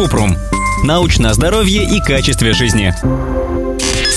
Купрум. Научное здоровье и качестве жизни.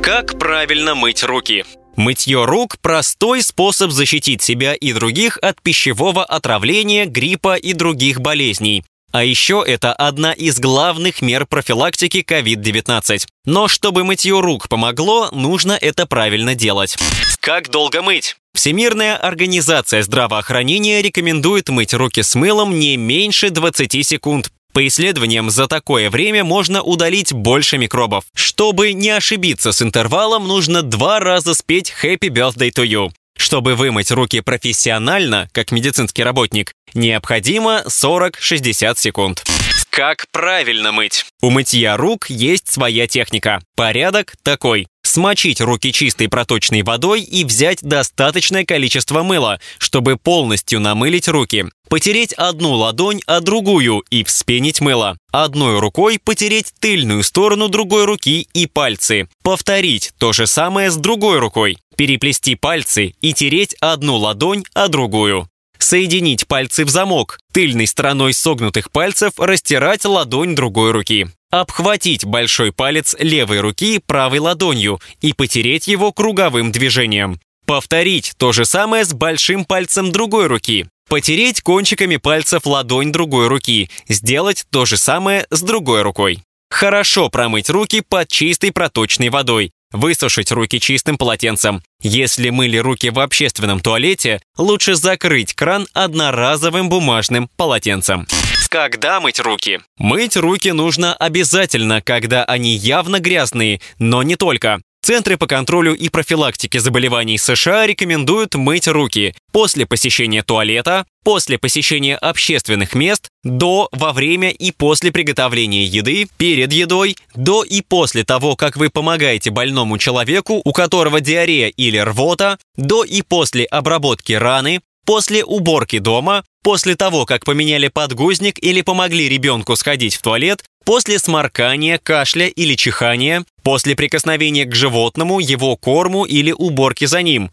Как правильно мыть руки? Мытье рук – простой способ защитить себя и других от пищевого отравления, гриппа и других болезней. А еще это одна из главных мер профилактики COVID-19. Но чтобы мытье рук помогло, нужно это правильно делать. Как долго мыть? Всемирная организация здравоохранения рекомендует мыть руки с мылом не меньше 20 секунд. По исследованиям, за такое время можно удалить больше микробов. Чтобы не ошибиться с интервалом, нужно два раза спеть «Happy Birthday to You». Чтобы вымыть руки профессионально, как медицинский работник, необходимо 40-60 секунд. Как правильно мыть? У мытья рук есть своя техника. Порядок такой. Смочить руки чистой проточной водой и взять достаточное количество мыла, чтобы полностью намылить руки. Потереть одну ладонь, а другую и вспенить мыло. Одной рукой потереть тыльную сторону другой руки и пальцы. Повторить то же самое с другой рукой. Переплести пальцы и тереть одну ладонь, а другую. Соединить пальцы в замок. Тыльной стороной согнутых пальцев растирать ладонь другой руки. Обхватить большой палец левой руки правой ладонью и потереть его круговым движением. Повторить то же самое с большим пальцем другой руки. Потереть кончиками пальцев ладонь другой руки. Сделать то же самое с другой рукой. Хорошо промыть руки под чистой проточной водой. Высушить руки чистым полотенцем. Если мыли руки в общественном туалете, лучше закрыть кран одноразовым бумажным полотенцем. Когда мыть руки? Мыть руки нужно обязательно, когда они явно грязные, но не только. Центры по контролю и профилактике заболеваний США рекомендуют мыть руки после посещения туалета, после посещения общественных мест, до, во время и после приготовления еды, перед едой, до и после того, как вы помогаете больному человеку, у которого диарея или рвота, до и после обработки раны, после уборки дома, после того, как поменяли подгузник или помогли ребенку сходить в туалет, после сморкания, кашля или чихания, после прикосновения к животному, его корму или уборки за ним,